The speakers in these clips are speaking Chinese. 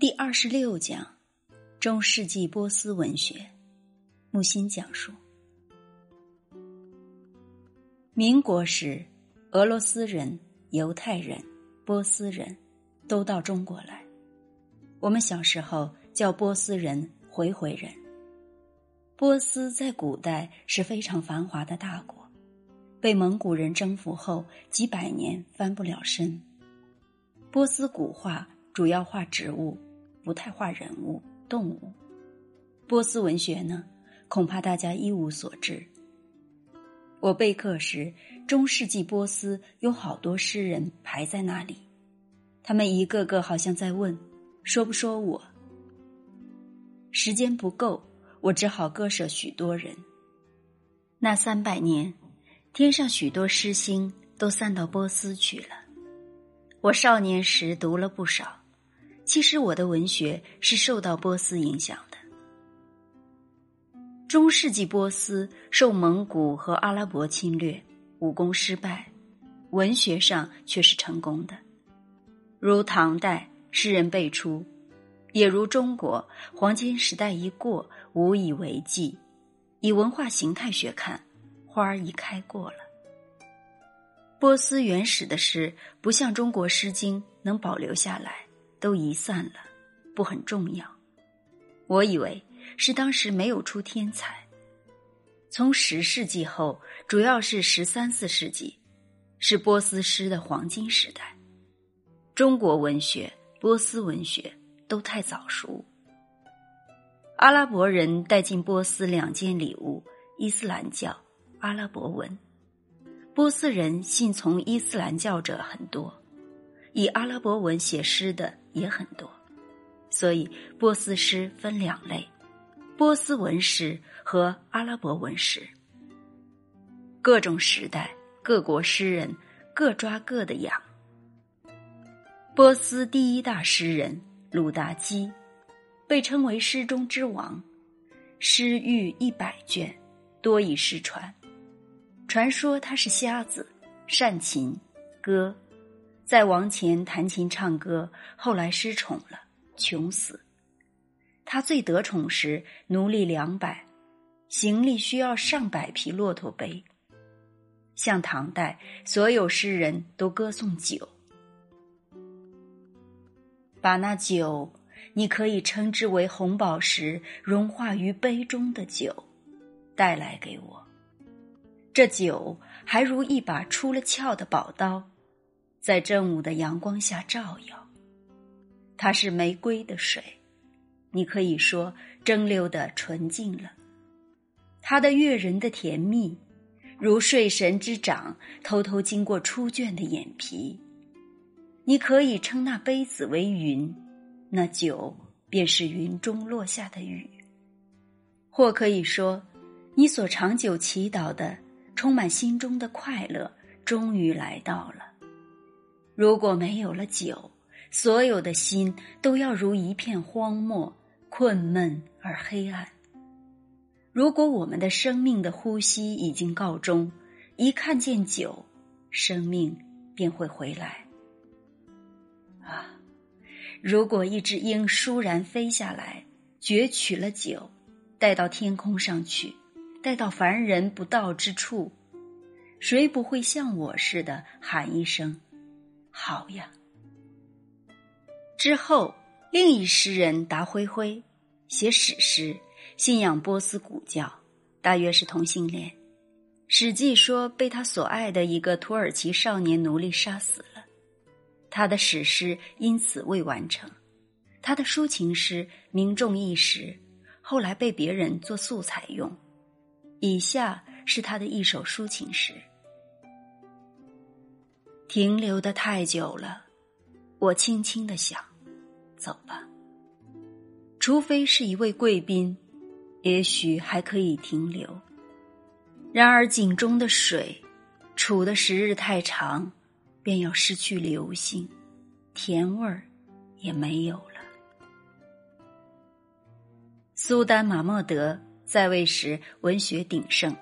第二十六讲：中世纪波斯文学。木心讲述。民国时，俄罗斯人、犹太人、波斯人都到中国来。我们小时候叫波斯人“回回人”。波斯在古代是非常繁华的大国，被蒙古人征服后几百年翻不了身。波斯古话主要画植物，不太画人物、动物。波斯文学呢，恐怕大家一无所知。我备课时，中世纪波斯有好多诗人排在那里，他们一个个好像在问：说不说我？时间不够，我只好割舍许多人。那三百年，天上许多诗星都散到波斯去了。我少年时读了不少，其实我的文学是受到波斯影响的。中世纪波斯受蒙古和阿拉伯侵略，武功失败，文学上却是成功的。如唐代诗人辈出，也如中国黄金时代一过，无以为继。以文化形态学看，花儿已开过了。波斯原始的诗不像中国《诗经》能保留下来，都遗散了，不很重要。我以为是当时没有出天才。从十世纪后，主要是十三四世纪，是波斯诗的黄金时代。中国文学、波斯文学都太早熟。阿拉伯人带进波斯两件礼物：伊斯兰教、阿拉伯文。波斯人信从伊斯兰教者很多，以阿拉伯文写诗的也很多，所以波斯诗分两类：波斯文诗和阿拉伯文诗。各种时代、各国诗人各抓各的痒。波斯第一大诗人鲁达基，被称为诗中之王，诗逾一百卷，多以失传。传说他是瞎子，善琴歌，在王前弹琴唱歌，后来失宠了，穷死。他最得宠时，奴隶两百，行李需要上百匹骆驼背。像唐代，所有诗人都歌颂酒，把那酒，你可以称之为红宝石，融化于杯中的酒，带来给我。这酒还如一把出了鞘的宝刀，在正午的阳光下照耀。它是玫瑰的水，你可以说蒸馏的纯净了。它的悦人的甜蜜，如睡神之掌偷偷经过初卷的眼皮。你可以称那杯子为云，那酒便是云中落下的雨。或可以说，你所长久祈祷的。充满心中的快乐，终于来到了。如果没有了酒，所有的心都要如一片荒漠，困闷而黑暗。如果我们的生命的呼吸已经告终，一看见酒，生命便会回来。啊！如果一只鹰倏然飞下来，攫取了酒，带到天空上去。带到凡人不到之处，谁不会像我似的喊一声“好呀”？之后，另一诗人达辉辉写史诗，信仰波斯古教，大约是同性恋。史记说被他所爱的一个土耳其少年奴隶杀死了，他的史诗因此未完成。他的抒情诗名重一时，后来被别人做素材用。以下是他的一首抒情诗：停留的太久了，我轻轻的想，走吧。除非是一位贵宾，也许还可以停留。然而井中的水，储的时日太长，便要失去流性，甜味儿也没有了。苏丹马莫德。在位时，文学鼎盛，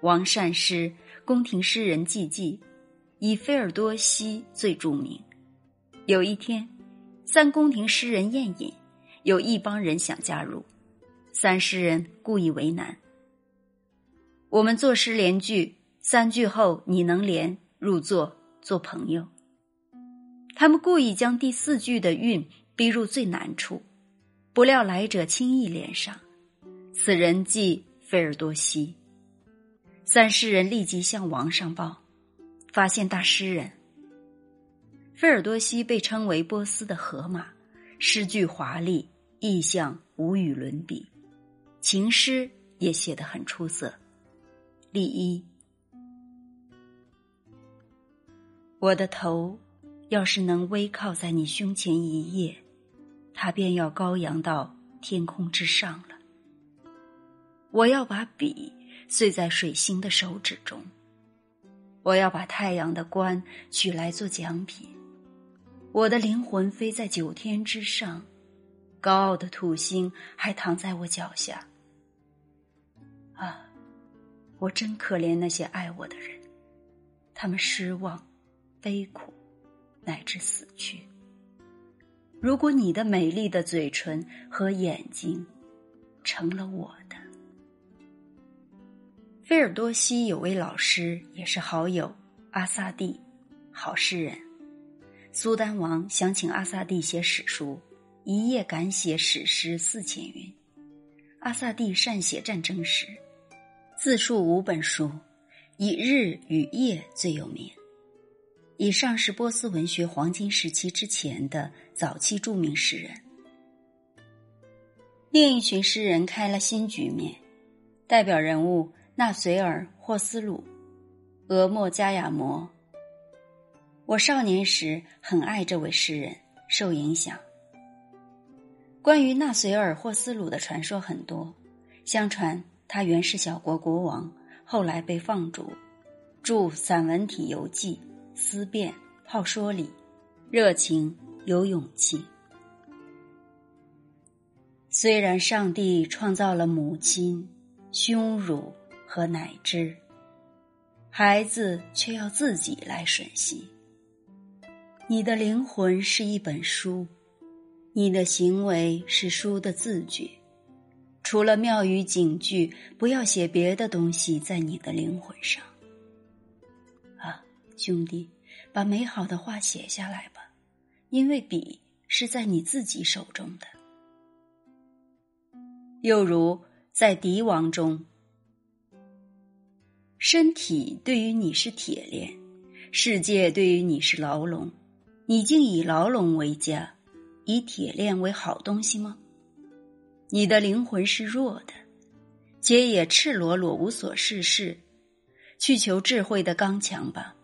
王善诗、宫廷诗人济济，以菲尔多西最著名。有一天，三宫廷诗人宴饮，有一帮人想加入，三诗人故意为难。我们作诗连句，三句后你能连入座做朋友。他们故意将第四句的韵逼入最难处，不料来者轻易连上。此人即菲尔多西。三诗人立即向王上报，发现大诗人。菲尔多西被称为波斯的荷马，诗句华丽，意象无与伦比，情诗也写得很出色。第一，我的头。要是能微靠在你胸前一夜，它便要高扬到天空之上了。我要把笔碎在水星的手指中，我要把太阳的冠取来做奖品。我的灵魂飞在九天之上，高傲的土星还躺在我脚下。啊，我真可怜那些爱我的人，他们失望、悲苦。乃至死去。如果你的美丽的嘴唇和眼睛成了我的，菲尔多西有位老师也是好友，阿萨蒂，好诗人。苏丹王想请阿萨蒂写史书，一夜赶写史诗四千云。阿萨蒂善写战争史，自述五本书，以《日与夜》最有名。以上是波斯文学黄金时期之前的早期著名诗人。另一群诗人开了新局面，代表人物纳随尔·霍斯鲁、俄莫加亚摩。我少年时很爱这位诗人，受影响。关于纳随尔·霍斯鲁的传说很多，相传他原是小国国王，后来被放逐，著散文体游记。思辨、好说理、热情、有勇气。虽然上帝创造了母亲、胸乳和乃至，孩子却要自己来吮吸。你的灵魂是一本书，你的行为是书的字句。除了妙语警句，不要写别的东西在你的灵魂上。啊兄弟，把美好的话写下来吧，因为笔是在你自己手中的。又如在敌王中，身体对于你是铁链，世界对于你是牢笼，你竟以牢笼为家，以铁链为好东西吗？你的灵魂是弱的，且也赤裸裸无所事事，去求智慧的刚强吧。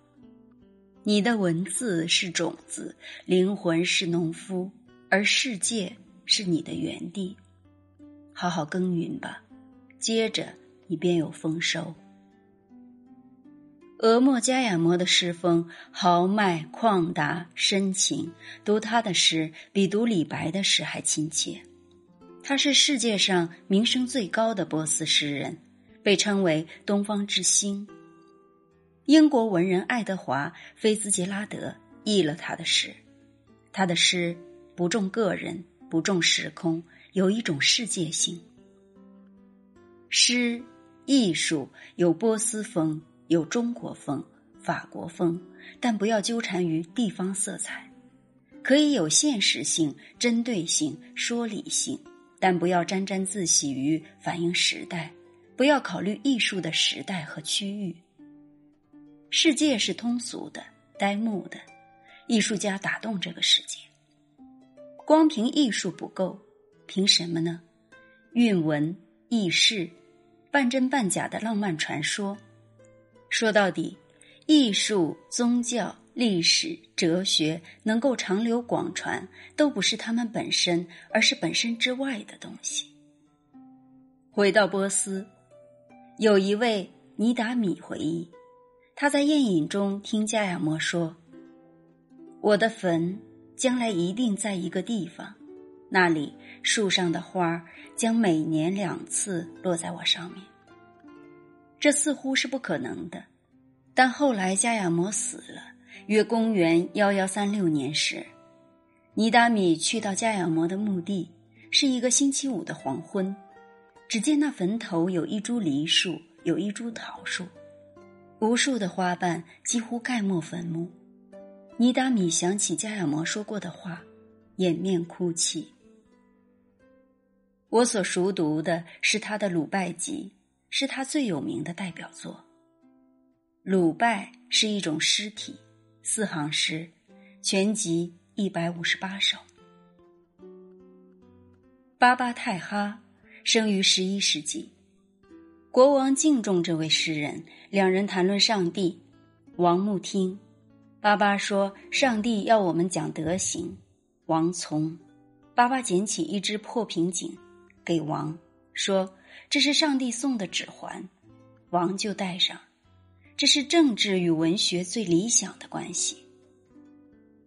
你的文字是种子，灵魂是农夫，而世界是你的园地。好好耕耘吧，接着你便有丰收。俄莫加亚摩的诗风豪迈旷达深情，读他的诗比读李白的诗还亲切。他是世界上名声最高的波斯诗人，被称为东方之星。英国文人爱德华·菲兹杰拉德译了他的诗，他的诗不重个人，不重时空，有一种世界性。诗艺术有波斯风，有中国风，法国风，但不要纠缠于地方色彩，可以有现实性、针对性、说理性，但不要沾沾自喜于反映时代，不要考虑艺术的时代和区域。世界是通俗的、呆木的，艺术家打动这个世界。光凭艺术不够，凭什么呢？韵文、轶事、半真半假的浪漫传说，说到底，艺术、宗教、历史、哲学能够长流广传，都不是他们本身，而是本身之外的东西。回到波斯，有一位尼达米回忆。他在宴饮中听加亚摩说：“我的坟将来一定在一个地方，那里树上的花将每年两次落在我上面。”这似乎是不可能的，但后来加亚摩死了，约公元幺幺三六年时，尼达米去到加亚摩的墓地，是一个星期五的黄昏。只见那坟头有一株梨树，有一株桃树，无数的花瓣几乎盖没坟墓。尼达米想起加亚摩说过的话，掩面哭泣。我所熟读的是他的《鲁拜集》，是他最有名的代表作。鲁拜是一种诗体，四行诗，全集一百五十八首。巴巴泰哈。生于十一世纪，国王敬重这位诗人。两人谈论上帝，王穆听。巴巴说：“上帝要我们讲德行。”王从。巴巴捡起一只破瓶颈，给王说：“这是上帝送的指环。”王就戴上。这是政治与文学最理想的关系。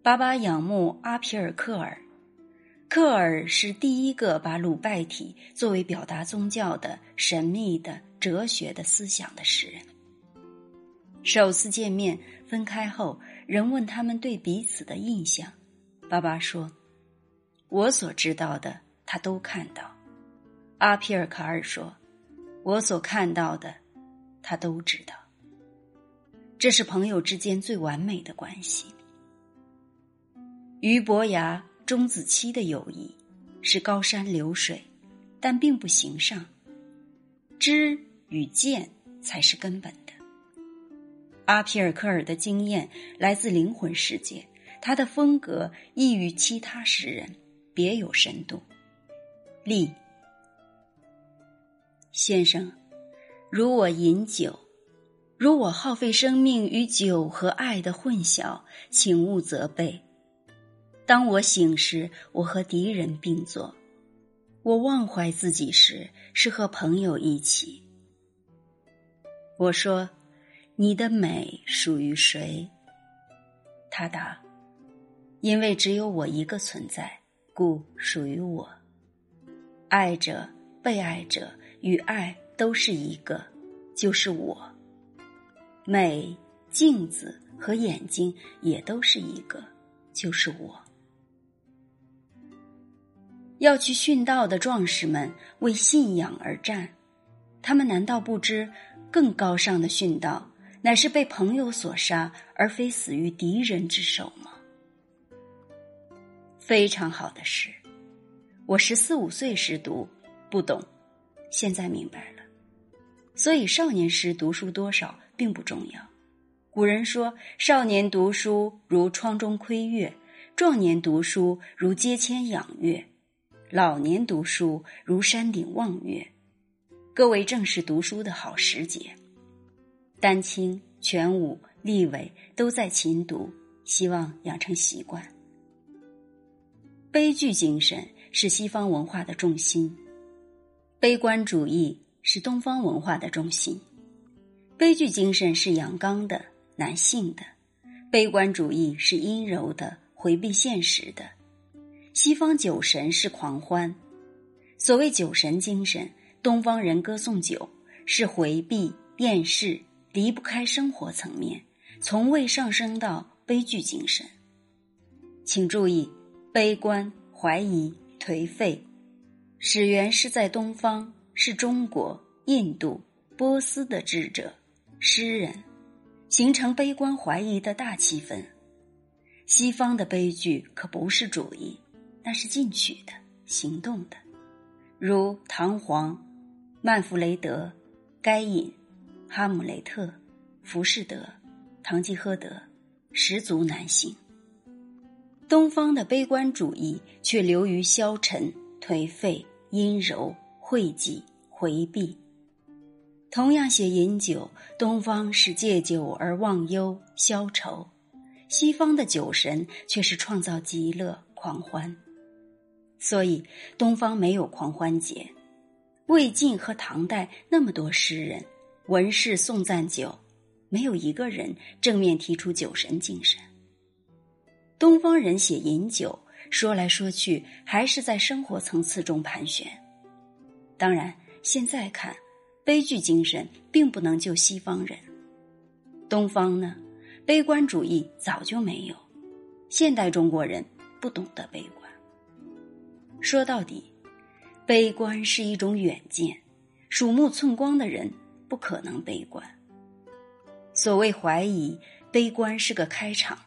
巴巴仰慕阿皮尔克尔。克尔是第一个把鲁拜体作为表达宗教的神秘的哲学的思想的诗人。首次见面分开后，人问他们对彼此的印象，巴巴说：“我所知道的，他都看到。”阿皮尔卡尔说：“我所看到的，他都知道。”这是朋友之间最完美的关系。俞伯牙。钟子期的友谊是高山流水，但并不形上。知与见才是根本的。阿皮尔科尔的经验来自灵魂世界，他的风格异于其他诗人，别有深度。立先生，如我饮酒，如我耗费生命与酒和爱的混淆，请勿责备。当我醒时，我和敌人并坐；我忘怀自己时，是和朋友一起。我说：“你的美属于谁？”他答：“因为只有我一个存在，故属于我。爱者、被爱者与爱都是一个，就是我。美、镜子和眼睛也都是一个，就是我。”要去殉道的壮士们为信仰而战，他们难道不知更高尚的殉道乃是被朋友所杀，而非死于敌人之手吗？非常好的诗，我十四五岁时读不懂，现在明白了。所以少年时读书多少并不重要。古人说：“少年读书如窗中窥月，壮年读书如阶前仰月。”老年读书如山顶望月，各位正是读书的好时节。丹青、全武、立伟都在勤读，希望养成习惯。悲剧精神是西方文化的重心，悲观主义是东方文化的中心。悲剧精神是阳刚的、男性的，悲观主义是阴柔的、回避现实的。西方酒神是狂欢，所谓酒神精神，东方人歌颂酒是回避厌世，离不开生活层面，从未上升到悲剧精神。请注意，悲观、怀疑、颓废，始源是在东方，是中国、印度、波斯的智者、诗人，形成悲观怀疑的大气氛。西方的悲剧可不是主义。那是进取的、行动的，如唐璜、曼弗雷德、该隐、哈姆雷特、浮士德、堂吉诃德，十足男性。东方的悲观主义却流于消沉、颓废、阴柔、晦寂、回避。同样写饮酒，东方是借酒而忘忧、消愁，西方的酒神却是创造极乐、狂欢。所以，东方没有狂欢节。魏晋和唐代那么多诗人、文士颂赞酒，没有一个人正面提出酒神精神。东方人写饮酒，说来说去还是在生活层次中盘旋。当然，现在看，悲剧精神并不能救西方人。东方呢，悲观主义早就没有。现代中国人。不懂得悲观。说到底，悲观是一种远见，鼠目寸光的人不可能悲观。所谓怀疑，悲观是个开场，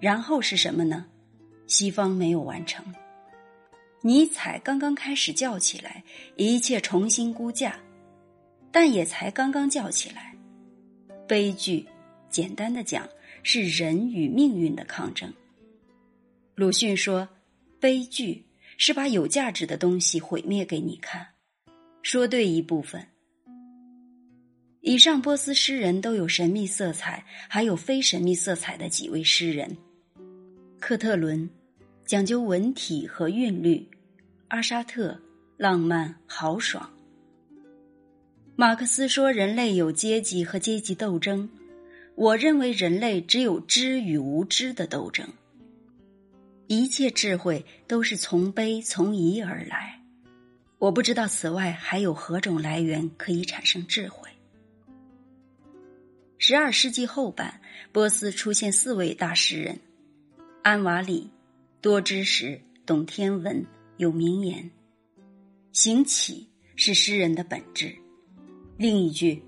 然后是什么呢？西方没有完成。尼采刚刚开始叫起来，一切重新估价，但也才刚刚叫起来。悲剧，简单的讲，是人与命运的抗争。鲁迅说：“悲剧是把有价值的东西毁灭给你看。”说对一部分。以上波斯诗人都有神秘色彩，还有非神秘色彩的几位诗人：克特伦讲究文体和韵律，阿沙特浪漫豪爽。马克思说：“人类有阶级和阶级斗争。”我认为人类只有知与无知的斗争。一切智慧都是从悲从疑而来。我不知道此外还有何种来源可以产生智慧。十二世纪后半，波斯出现四位大诗人：安瓦里，多知识，懂天文，有名言。行乞是诗人的本质。另一句，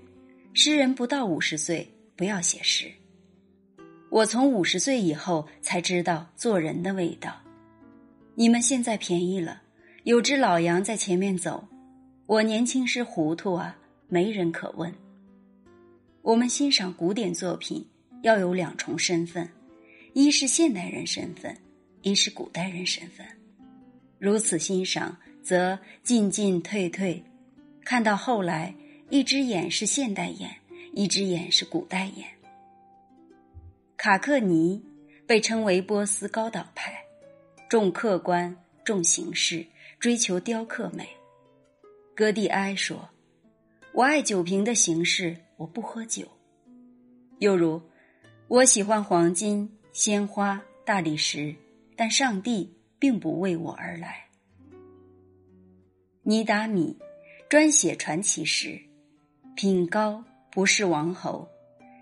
诗人不到五十岁不要写诗。我从五十岁以后才知道做人的味道。你们现在便宜了，有只老羊在前面走。我年轻时糊涂啊，没人可问。我们欣赏古典作品要有两重身份：一是现代人身份，一是古代人身份。如此欣赏，则进进退退，看到后来。一只眼是现代眼，一只眼是古代眼。卡克尼被称为波斯高岛派，重客观，重形式，追求雕刻美。戈蒂埃说：“我爱酒瓶的形式，我不喝酒。”又如：“我喜欢黄金、鲜花、大理石，但上帝并不为我而来。”尼达米专写传奇诗。品高不是王侯，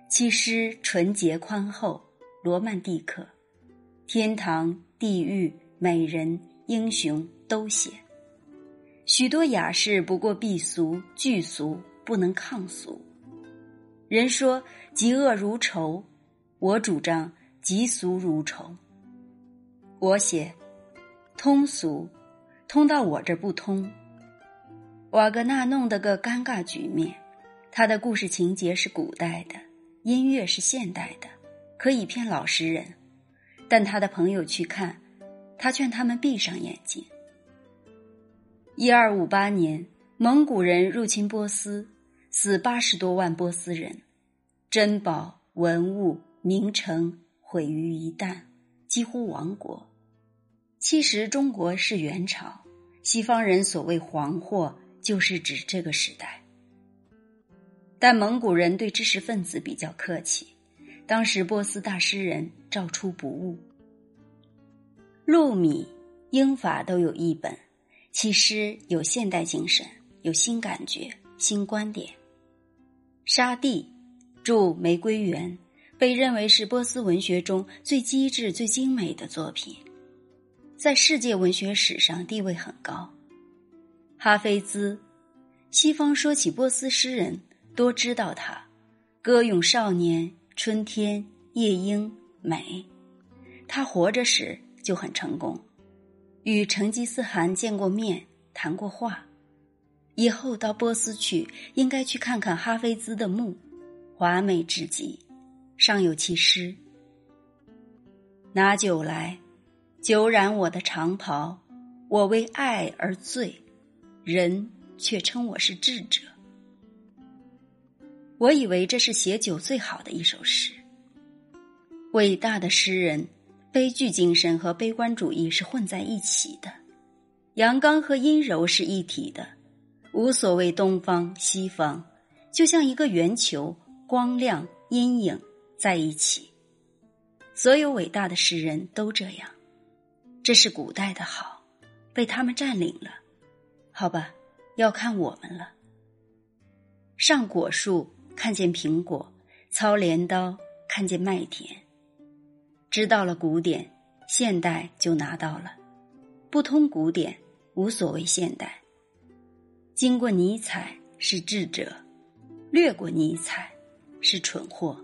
其诗纯洁宽厚，罗曼蒂克，天堂、地狱、美人、英雄都写。许多雅士不过避俗、拒俗，不能抗俗。人说嫉恶如仇，我主张嫉俗如仇。我写通俗，通到我这不通。瓦格纳弄得个尴尬局面。他的故事情节是古代的，音乐是现代的，可以骗老实人。但他的朋友去看，他劝他们闭上眼睛。一二五八年，蒙古人入侵波斯，死八十多万波斯人，珍宝、文物、名城毁于一旦，几乎亡国。其实中国是元朝，西方人所谓“黄祸”，就是指这个时代。但蒙古人对知识分子比较客气，当时波斯大诗人照出不误。陆米、英法都有一本，其诗有现代精神，有新感觉、新观点。沙地著《玫瑰园》，被认为是波斯文学中最机智、最精美的作品，在世界文学史上地位很高。哈菲兹，西方说起波斯诗人。多知道他，歌咏少年、春天、夜莺、美。他活着时就很成功，与成吉思汗见过面，谈过话。以后到波斯去，应该去看看哈菲兹的墓，华美至极，尚有其诗：“拿酒来，酒染我的长袍，我为爱而醉，人却称我是智者。”我以为这是写酒最好的一首诗。伟大的诗人，悲剧精神和悲观主义是混在一起的，阳刚和阴柔是一体的，无所谓东方西方，就像一个圆球，光亮阴影在一起。所有伟大的诗人都这样，这是古代的好，被他们占领了。好吧，要看我们了。上果树。看见苹果，操镰刀；看见麦田，知道了古典，现代就拿到了，不通古典无所谓现代。经过尼采是智者，略过尼采是蠢货。